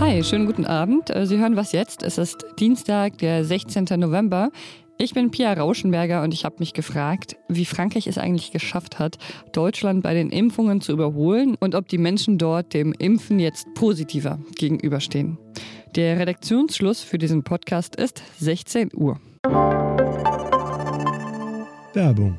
Hi, schönen guten Abend. Äh, Sie hören was jetzt. Es ist Dienstag, der 16. November. Ich bin Pia Rauschenberger und ich habe mich gefragt, wie Frankreich es eigentlich geschafft hat, Deutschland bei den Impfungen zu überholen und ob die Menschen dort dem Impfen jetzt positiver gegenüberstehen. Der Redaktionsschluss für diesen Podcast ist 16 Uhr. Werbung.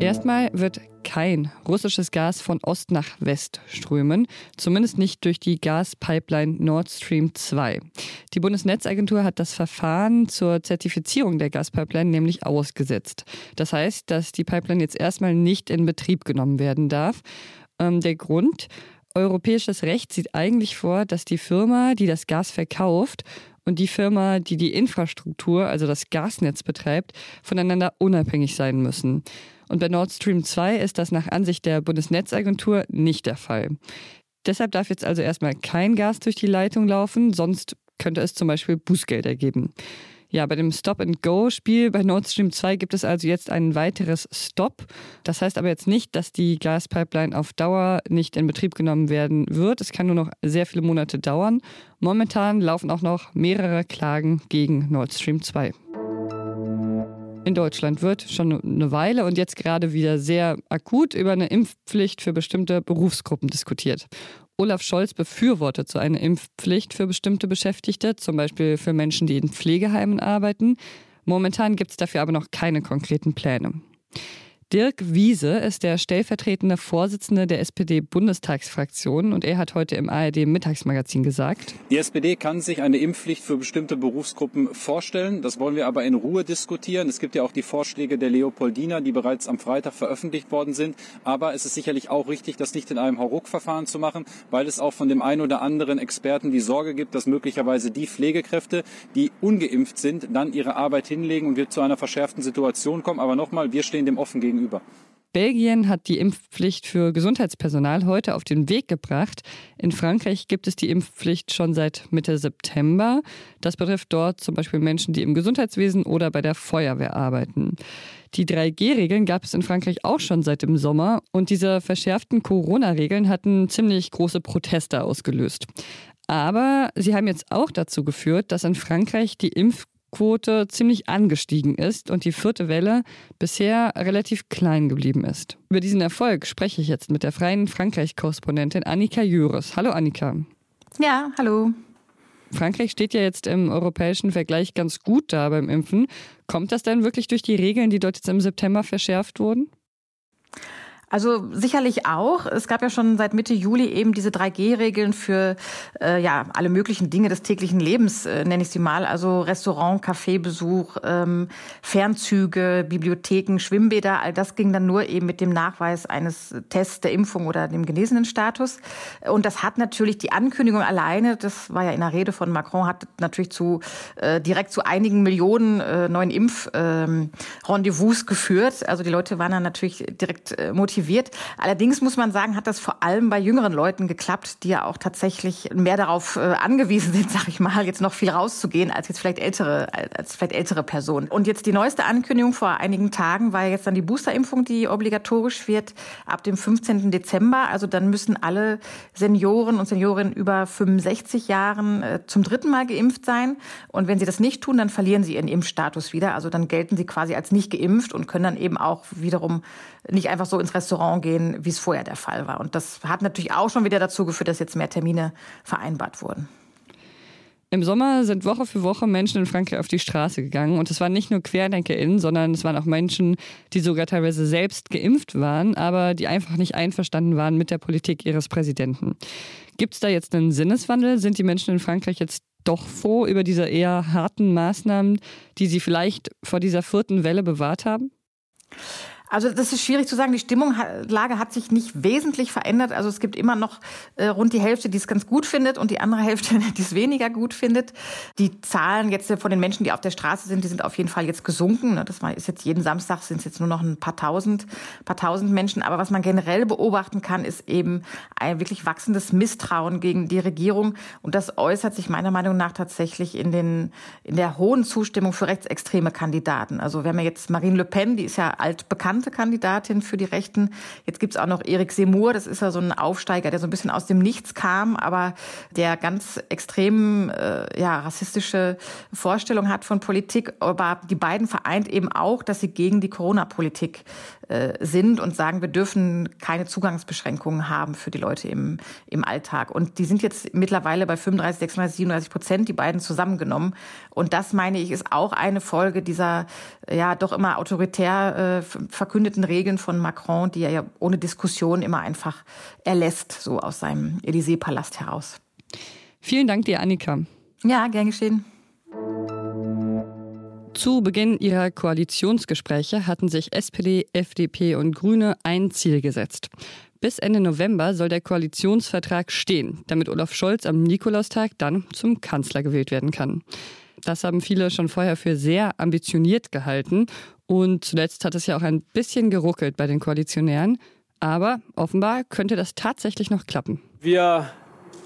Erstmal wird kein russisches Gas von Ost nach West strömen, zumindest nicht durch die Gaspipeline Nord Stream 2. Die Bundesnetzagentur hat das Verfahren zur Zertifizierung der Gaspipeline nämlich ausgesetzt. Das heißt, dass die Pipeline jetzt erstmal nicht in Betrieb genommen werden darf. Ähm, der Grund, europäisches Recht sieht eigentlich vor, dass die Firma, die das Gas verkauft, und die Firma, die die Infrastruktur, also das Gasnetz betreibt, voneinander unabhängig sein müssen. Und bei Nord Stream 2 ist das nach Ansicht der Bundesnetzagentur nicht der Fall. Deshalb darf jetzt also erstmal kein Gas durch die Leitung laufen, sonst könnte es zum Beispiel Bußgelder geben. Ja, bei dem Stop-and-Go-Spiel bei Nord Stream 2 gibt es also jetzt ein weiteres Stop. Das heißt aber jetzt nicht, dass die Gaspipeline auf Dauer nicht in Betrieb genommen werden wird. Es kann nur noch sehr viele Monate dauern. Momentan laufen auch noch mehrere Klagen gegen Nord Stream 2 in Deutschland wird schon eine Weile und jetzt gerade wieder sehr akut über eine Impfpflicht für bestimmte Berufsgruppen diskutiert. Olaf Scholz befürwortet so eine Impfpflicht für bestimmte Beschäftigte, zum Beispiel für Menschen, die in Pflegeheimen arbeiten. Momentan gibt es dafür aber noch keine konkreten Pläne. Dirk Wiese ist der stellvertretende Vorsitzende der SPD-Bundestagsfraktion und er hat heute im ARD-Mittagsmagazin gesagt, die SPD kann sich eine Impfpflicht für bestimmte Berufsgruppen vorstellen. Das wollen wir aber in Ruhe diskutieren. Es gibt ja auch die Vorschläge der Leopoldina, die bereits am Freitag veröffentlicht worden sind. Aber es ist sicherlich auch richtig, das nicht in einem Hauruck-Verfahren zu machen, weil es auch von dem einen oder anderen Experten die Sorge gibt, dass möglicherweise die Pflegekräfte, die ungeimpft sind, dann ihre Arbeit hinlegen und wir zu einer verschärften Situation kommen. Aber nochmal, wir stehen dem offen gegenüber gegenüber. Belgien hat die Impfpflicht für Gesundheitspersonal heute auf den Weg gebracht. In Frankreich gibt es die Impfpflicht schon seit Mitte September. Das betrifft dort zum Beispiel Menschen, die im Gesundheitswesen oder bei der Feuerwehr arbeiten. Die 3G-Regeln gab es in Frankreich auch schon seit dem Sommer und diese verschärften Corona-Regeln hatten ziemlich große Proteste ausgelöst. Aber sie haben jetzt auch dazu geführt, dass in Frankreich die Impf Quote ziemlich angestiegen ist und die vierte Welle bisher relativ klein geblieben ist. Über diesen Erfolg spreche ich jetzt mit der freien Frankreich-Korrespondentin Annika Jöres. Hallo Annika. Ja, hallo. Frankreich steht ja jetzt im europäischen Vergleich ganz gut da beim Impfen. Kommt das denn wirklich durch die Regeln, die dort jetzt im September verschärft wurden? Also sicherlich auch. Es gab ja schon seit Mitte Juli eben diese 3G-Regeln für äh, ja alle möglichen Dinge des täglichen Lebens, äh, nenne ich sie mal. Also Restaurant, Kaffeebesuch, ähm, Fernzüge, Bibliotheken, Schwimmbäder. All das ging dann nur eben mit dem Nachweis eines Tests der Impfung oder dem genesenen Status. Und das hat natürlich die Ankündigung alleine, das war ja in der Rede von Macron, hat natürlich zu äh, direkt zu einigen Millionen äh, neuen Impfrendezvous ähm, geführt. Also die Leute waren dann natürlich direkt äh, motiviert motiviert. Allerdings muss man sagen, hat das vor allem bei jüngeren Leuten geklappt, die ja auch tatsächlich mehr darauf äh, angewiesen sind, sag ich mal, jetzt noch viel rauszugehen als jetzt vielleicht ältere, als vielleicht ältere Personen. Und jetzt die neueste Ankündigung vor einigen Tagen war jetzt dann die Boosterimpfung, die obligatorisch wird ab dem 15. Dezember. Also dann müssen alle Senioren und Seniorinnen über 65 Jahren äh, zum dritten Mal geimpft sein. Und wenn sie das nicht tun, dann verlieren sie ihren Impfstatus wieder. Also dann gelten sie quasi als nicht geimpft und können dann eben auch wiederum nicht einfach so ins Restaurant gehen, wie es vorher der Fall war. Und das hat natürlich auch schon wieder dazu geführt, dass jetzt mehr Termine vereinbart wurden. Im Sommer sind Woche für Woche Menschen in Frankreich auf die Straße gegangen. Und es waren nicht nur QuerdenkerInnen, sondern es waren auch Menschen, die sogar teilweise selbst geimpft waren, aber die einfach nicht einverstanden waren mit der Politik ihres Präsidenten. Gibt es da jetzt einen Sinneswandel? Sind die Menschen in Frankreich jetzt doch froh über diese eher harten Maßnahmen, die sie vielleicht vor dieser vierten Welle bewahrt haben? Also das ist schwierig zu sagen. Die Stimmungslage hat sich nicht wesentlich verändert. Also es gibt immer noch äh, rund die Hälfte, die es ganz gut findet und die andere Hälfte, die es weniger gut findet. Die Zahlen jetzt von den Menschen, die auf der Straße sind, die sind auf jeden Fall jetzt gesunken. Ne? Das ist jetzt jeden Samstag sind es jetzt nur noch ein paar tausend, paar tausend Menschen. Aber was man generell beobachten kann, ist eben ein wirklich wachsendes Misstrauen gegen die Regierung. Und das äußert sich meiner Meinung nach tatsächlich in den, in der hohen Zustimmung für rechtsextreme Kandidaten. Also wir haben ja jetzt Marine Le Pen, die ist ja altbekannt bekannte Kandidatin für die Rechten. Jetzt gibt's auch noch Erik Semur, das ist ja so ein Aufsteiger, der so ein bisschen aus dem Nichts kam, aber der ganz extrem äh, ja, rassistische Vorstellung hat von Politik. Aber die beiden vereint eben auch, dass sie gegen die Corona-Politik äh, sind und sagen, wir dürfen keine Zugangsbeschränkungen haben für die Leute im, im Alltag. Und die sind jetzt mittlerweile bei 35, 36, 37 Prozent, die beiden zusammengenommen. Und das, meine ich, ist auch eine Folge dieser ja doch immer autoritär äh, verkündeten Regeln von Macron, die er ja ohne Diskussion immer einfach erlässt, so aus seinem Élysée-Palast heraus. Vielen Dank dir, Annika. Ja, gern geschehen. Zu Beginn ihrer Koalitionsgespräche hatten sich SPD, FDP und Grüne ein Ziel gesetzt. Bis Ende November soll der Koalitionsvertrag stehen, damit Olaf Scholz am Nikolaustag dann zum Kanzler gewählt werden kann. Das haben viele schon vorher für sehr ambitioniert gehalten. Und zuletzt hat es ja auch ein bisschen geruckelt bei den Koalitionären. Aber offenbar könnte das tatsächlich noch klappen. Wir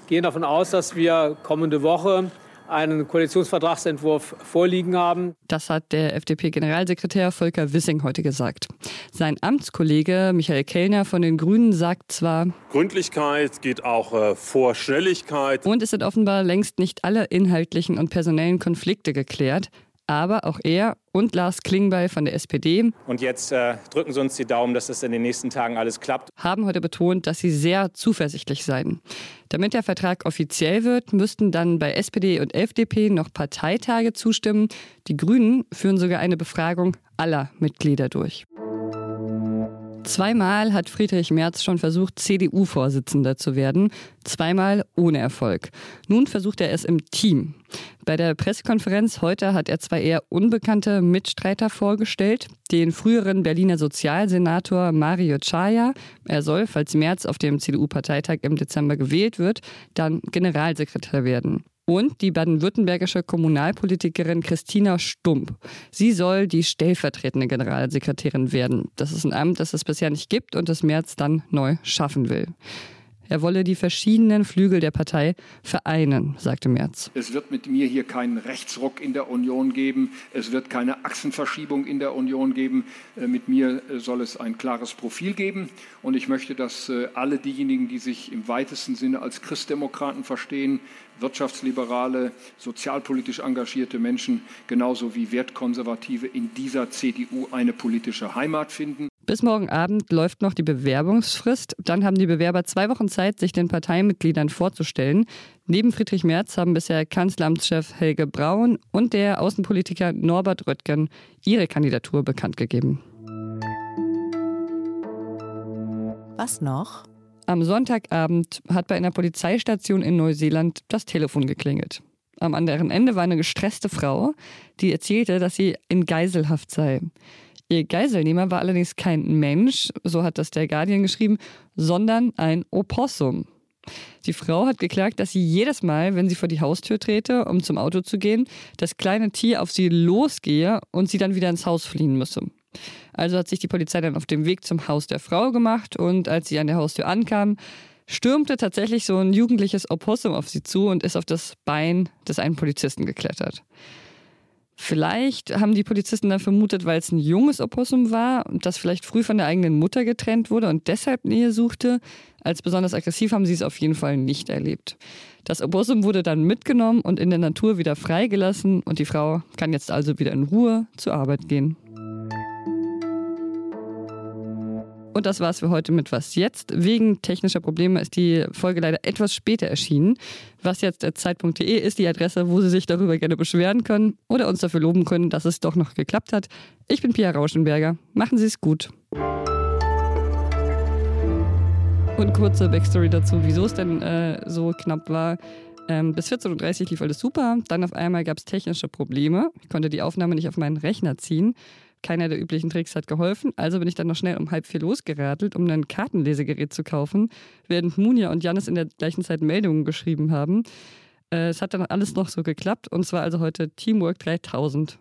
gehen davon aus, dass wir kommende Woche einen Koalitionsvertragsentwurf vorliegen haben. Das hat der FDP-Generalsekretär Volker Wissing heute gesagt. Sein Amtskollege Michael Kellner von den Grünen sagt zwar, Gründlichkeit geht auch äh, vor Schnelligkeit. Und es sind offenbar längst nicht alle inhaltlichen und personellen Konflikte geklärt. Aber auch er und Lars Klingbeil von der SPD. Und jetzt äh, drücken Sie uns die Daumen, dass das in den nächsten Tagen alles klappt. Haben heute betont, dass sie sehr zuversichtlich seien. Damit der Vertrag offiziell wird, müssten dann bei SPD und FDP noch Parteitage zustimmen. Die Grünen führen sogar eine Befragung aller Mitglieder durch. Zweimal hat Friedrich Merz schon versucht, CDU-Vorsitzender zu werden. Zweimal ohne Erfolg. Nun versucht er es im Team. Bei der Pressekonferenz heute hat er zwei eher unbekannte Mitstreiter vorgestellt. Den früheren Berliner Sozialsenator Mario Chaya. Er soll, falls Merz auf dem CDU-Parteitag im Dezember gewählt wird, dann Generalsekretär werden und die baden-württembergische Kommunalpolitikerin Christina Stump. Sie soll die stellvertretende Generalsekretärin werden. Das ist ein Amt, das es bisher nicht gibt und das März dann neu schaffen will. Er wolle die verschiedenen Flügel der Partei vereinen, sagte Merz. Es wird mit mir hier keinen Rechtsruck in der Union geben. Es wird keine Achsenverschiebung in der Union geben. Äh, mit mir äh, soll es ein klares Profil geben. Und ich möchte, dass äh, alle diejenigen, die sich im weitesten Sinne als Christdemokraten verstehen, wirtschaftsliberale, sozialpolitisch engagierte Menschen genauso wie Wertkonservative in dieser CDU eine politische Heimat finden. Bis morgen Abend läuft noch die Bewerbungsfrist. Dann haben die Bewerber zwei Wochen Zeit, sich den Parteimitgliedern vorzustellen. Neben Friedrich Merz haben bisher Kanzleramtschef Helge Braun und der Außenpolitiker Norbert Röttgen ihre Kandidatur bekannt gegeben. Was noch? Am Sonntagabend hat bei einer Polizeistation in Neuseeland das Telefon geklingelt. Am anderen Ende war eine gestresste Frau, die erzählte, dass sie in Geiselhaft sei. Ihr Geiselnehmer war allerdings kein Mensch, so hat das der Guardian geschrieben, sondern ein Opossum. Die Frau hat geklagt, dass sie jedes Mal, wenn sie vor die Haustür trete, um zum Auto zu gehen, das kleine Tier auf sie losgehe und sie dann wieder ins Haus fliehen müsse. Also hat sich die Polizei dann auf dem Weg zum Haus der Frau gemacht und als sie an der Haustür ankam, stürmte tatsächlich so ein jugendliches Opossum auf sie zu und ist auf das Bein des einen Polizisten geklettert. Vielleicht haben die Polizisten dann vermutet, weil es ein junges Opossum war und das vielleicht früh von der eigenen Mutter getrennt wurde und deshalb Nähe suchte. Als besonders aggressiv haben sie es auf jeden Fall nicht erlebt. Das Opossum wurde dann mitgenommen und in der Natur wieder freigelassen und die Frau kann jetzt also wieder in Ruhe zur Arbeit gehen. Und das war's für heute mit Was Jetzt. Wegen technischer Probleme ist die Folge leider etwas später erschienen. Was jetzt Zeit.de ist die Adresse, wo Sie sich darüber gerne beschweren können oder uns dafür loben können, dass es doch noch geklappt hat. Ich bin Pia Rauschenberger. Machen Sie es gut. Und kurze Backstory dazu, wieso es denn äh, so knapp war. Ähm, bis 14.30 Uhr lief alles super. Dann auf einmal gab es technische Probleme. Ich konnte die Aufnahme nicht auf meinen Rechner ziehen. Keiner der üblichen Tricks hat geholfen, also bin ich dann noch schnell um halb vier losgeradelt, um ein Kartenlesegerät zu kaufen, während Munja und Janis in der gleichen Zeit Meldungen geschrieben haben. Äh, es hat dann alles noch so geklappt und zwar also heute Teamwork 3000.